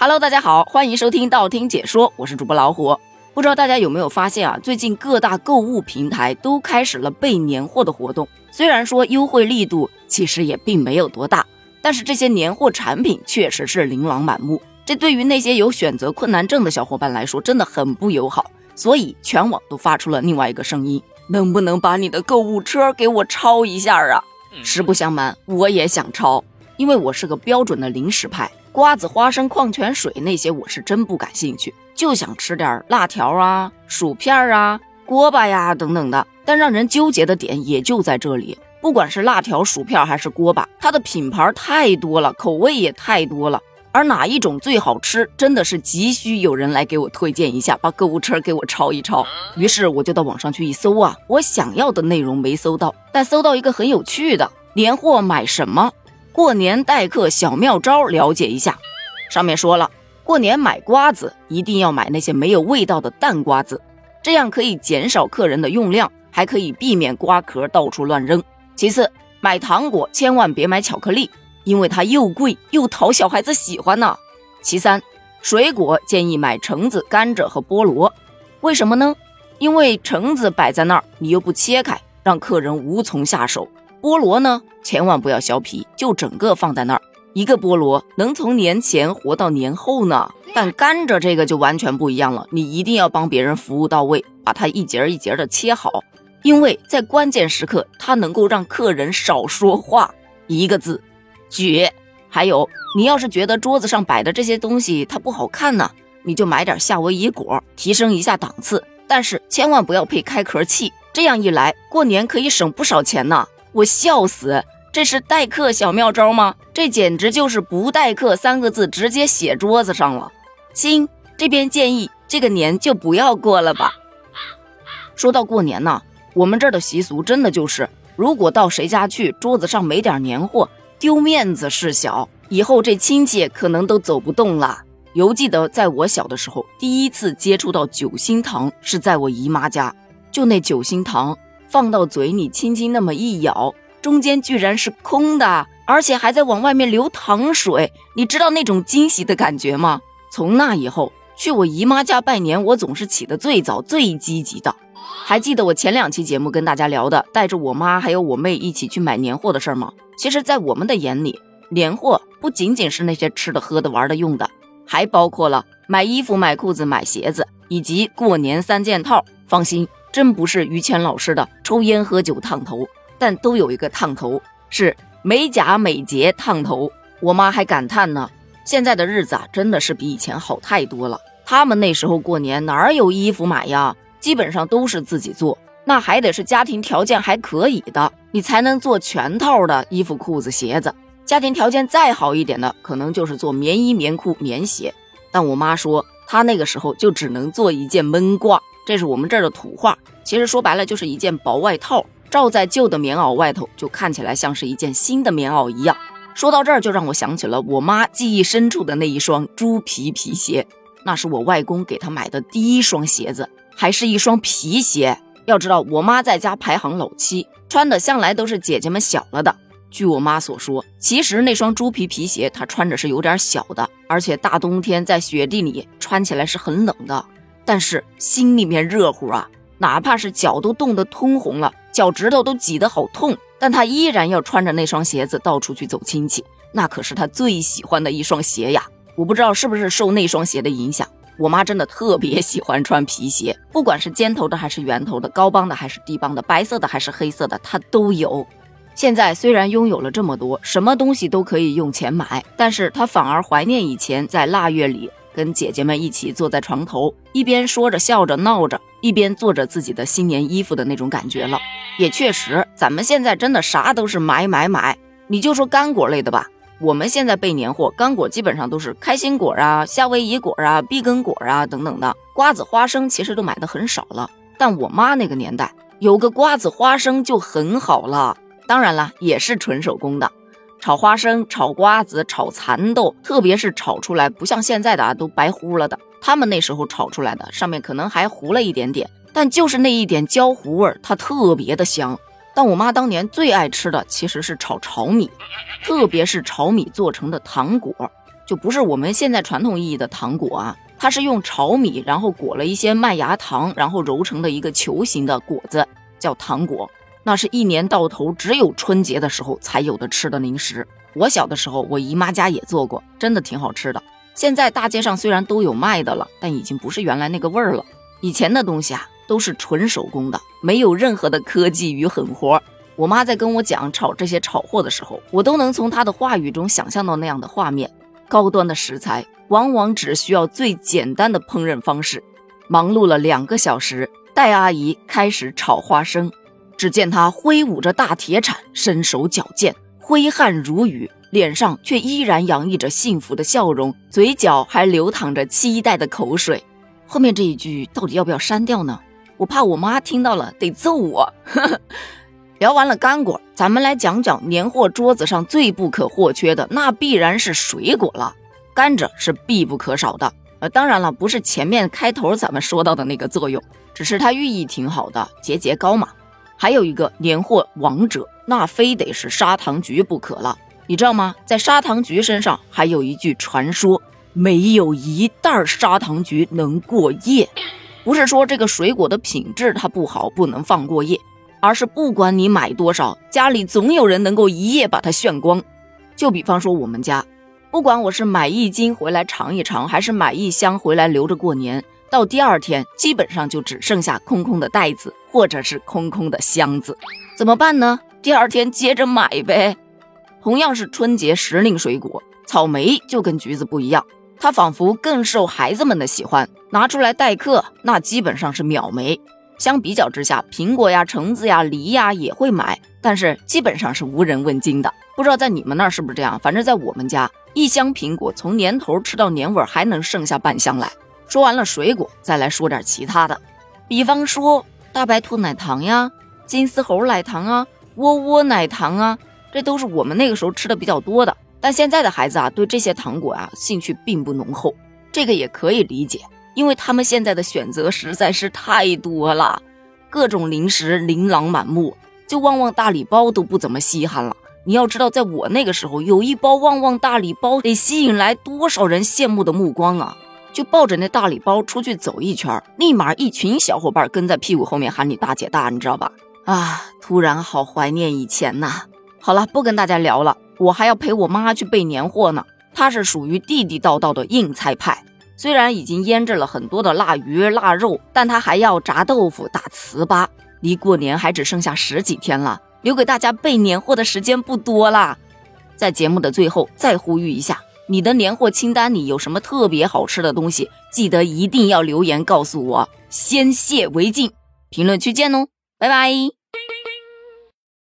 Hello，大家好，欢迎收听道听解说，我是主播老虎。不知道大家有没有发现啊？最近各大购物平台都开始了备年货的活动。虽然说优惠力度其实也并没有多大，但是这些年货产品确实是琳琅满目。这对于那些有选择困难症的小伙伴来说，真的很不友好。所以全网都发出了另外一个声音：能不能把你的购物车给我抄一下啊？实不相瞒，我也想抄，因为我是个标准的零食派。瓜子、花生、矿泉水那些我是真不感兴趣，就想吃点辣条啊、薯片啊、锅巴呀等等的。但让人纠结的点也就在这里，不管是辣条、薯片还是锅巴，它的品牌太多了，口味也太多了。而哪一种最好吃，真的是急需有人来给我推荐一下，把购物车给我抄一抄。于是我就到网上去一搜啊，我想要的内容没搜到，但搜到一个很有趣的年货买什么。过年待客小妙招，了解一下。上面说了，过年买瓜子一定要买那些没有味道的淡瓜子，这样可以减少客人的用量，还可以避免瓜壳到处乱扔。其次，买糖果千万别买巧克力，因为它又贵又讨小孩子喜欢呢。其三，水果建议买橙子、甘蔗和菠萝，为什么呢？因为橙子摆在那儿，你又不切开，让客人无从下手。菠萝呢，千万不要削皮，就整个放在那儿。一个菠萝能从年前活到年后呢。但甘蔗这个就完全不一样了，你一定要帮别人服务到位，把它一节一节的切好，因为在关键时刻，它能够让客人少说话。一个字，绝。还有，你要是觉得桌子上摆的这些东西它不好看呢，你就买点夏威夷果，提升一下档次。但是千万不要配开壳器，这样一来，过年可以省不少钱呢。我笑死，这是待客小妙招吗？这简直就是不待客三个字直接写桌子上了。亲，这边建议这个年就不要过了吧。说到过年呢，我们这儿的习俗真的就是，如果到谁家去，桌子上没点年货，丢面子事小，以后这亲戚可能都走不动了。犹记得在我小的时候，第一次接触到九星糖是在我姨妈家，就那九星糖。放到嘴里，轻轻那么一咬，中间居然是空的，而且还在往外面流糖水。你知道那种惊喜的感觉吗？从那以后，去我姨妈家拜年，我总是起得最早、最积极的。还记得我前两期节目跟大家聊的，带着我妈还有我妹一起去买年货的事儿吗？其实，在我们的眼里，年货不仅仅是那些吃的、喝的、玩的、用的，还包括了买衣服、买裤子、买鞋子，以及过年三件套。放心。真不是于谦老师的抽烟喝酒烫头，但都有一个烫头是美甲美睫烫头。我妈还感叹呢，现在的日子啊，真的是比以前好太多了。他们那时候过年哪有衣服买呀？基本上都是自己做，那还得是家庭条件还可以的，你才能做全套的衣服、裤子、鞋子。家庭条件再好一点的，可能就是做棉衣、棉裤、棉鞋。但我妈说，她那个时候就只能做一件闷褂。这是我们这儿的土话，其实说白了就是一件薄外套，罩在旧的棉袄外头，就看起来像是一件新的棉袄一样。说到这儿，就让我想起了我妈记忆深处的那一双猪皮皮鞋，那是我外公给她买的第一双鞋子，还是一双皮鞋。要知道，我妈在家排行老七，穿的向来都是姐姐们小了的。据我妈所说，其实那双猪皮皮鞋她穿着是有点小的，而且大冬天在雪地里穿起来是很冷的。但是心里面热乎啊，哪怕是脚都冻得通红了，脚趾头都挤得好痛，但他依然要穿着那双鞋子到处去走亲戚，那可是他最喜欢的一双鞋呀。我不知道是不是受那双鞋的影响，我妈真的特别喜欢穿皮鞋，不管是尖头的还是圆头的，高帮的还是低帮的，白色的还是黑色的，她都有。现在虽然拥有了这么多，什么东西都可以用钱买，但是她反而怀念以前在腊月里。跟姐姐们一起坐在床头，一边说着笑着闹着，一边做着自己的新年衣服的那种感觉了。也确实，咱们现在真的啥都是买买买。你就说干果类的吧，我们现在备年货，干果基本上都是开心果啊、夏威夷果啊、碧根果啊等等的。瓜子、花生其实都买的很少了。但我妈那个年代，有个瓜子、花生就很好了。当然了，也是纯手工的。炒花生、炒瓜子、炒蚕豆，特别是炒出来不像现在的啊，都白糊了的。他们那时候炒出来的，上面可能还糊了一点点，但就是那一点焦糊味儿，它特别的香。但我妈当年最爱吃的其实是炒炒米，特别是炒米做成的糖果。就不是我们现在传统意义的糖果啊，它是用炒米，然后裹了一些麦芽糖，然后揉成的一个球形的果子，叫糖果。那是一年到头只有春节的时候才有的吃的零食。我小的时候，我姨妈家也做过，真的挺好吃的。现在大街上虽然都有卖的了，但已经不是原来那个味儿了。以前的东西啊，都是纯手工的，没有任何的科技与狠活。我妈在跟我讲炒这些炒货的时候，我都能从她的话语中想象到那样的画面。高端的食材往往只需要最简单的烹饪方式。忙碌了两个小时，戴阿姨开始炒花生。只见他挥舞着大铁铲，身手矫健，挥汗如雨，脸上却依然洋溢着幸福的笑容，嘴角还流淌着期待的口水。后面这一句到底要不要删掉呢？我怕我妈听到了得揍我。聊完了干果，咱们来讲讲年货桌子上最不可或缺的，那必然是水果了。甘蔗是必不可少的。呃，当然了，不是前面开头咱们说到的那个作用，只是它寓意挺好的，节节高嘛。还有一个年货王者，那非得是砂糖橘不可了。你知道吗？在砂糖橘身上还有一句传说：没有一袋砂糖橘能过夜。不是说这个水果的品质它不好，不能放过夜，而是不管你买多少，家里总有人能够一夜把它炫光。就比方说我们家，不管我是买一斤回来尝一尝，还是买一箱回来留着过年。到第二天，基本上就只剩下空空的袋子，或者是空空的箱子，怎么办呢？第二天接着买呗。同样是春节时令水果，草莓就跟橘子不一样，它仿佛更受孩子们的喜欢，拿出来待客，那基本上是秒没。相比较之下，苹果呀、橙子呀、梨呀也会买，但是基本上是无人问津的。不知道在你们那儿是不是这样？反正在我们家，一箱苹果从年头吃到年尾，还能剩下半箱来。说完了水果，再来说点其他的，比方说大白兔奶糖呀、金丝猴奶糖啊、窝窝奶糖啊，这都是我们那个时候吃的比较多的。但现在的孩子啊，对这些糖果啊兴趣并不浓厚，这个也可以理解，因为他们现在的选择实在是太多了，各种零食琳琅满目，就旺旺大礼包都不怎么稀罕了。你要知道，在我那个时候，有一包旺旺大礼包得吸引来多少人羡慕的目光啊！就抱着那大礼包出去走一圈，立马一群小伙伴跟在屁股后面喊你大姐大，你知道吧？啊，突然好怀念以前呐！好了，不跟大家聊了，我还要陪我妈去备年货呢。她是属于地地道道的硬菜派，虽然已经腌制了很多的腊鱼、腊肉，但她还要炸豆腐、打糍粑。离过年还只剩下十几天了，留给大家备年货的时间不多啦。在节目的最后，再呼吁一下。你的年货清单里有什么特别好吃的东西？记得一定要留言告诉我，先谢为敬。评论区见哦，拜拜。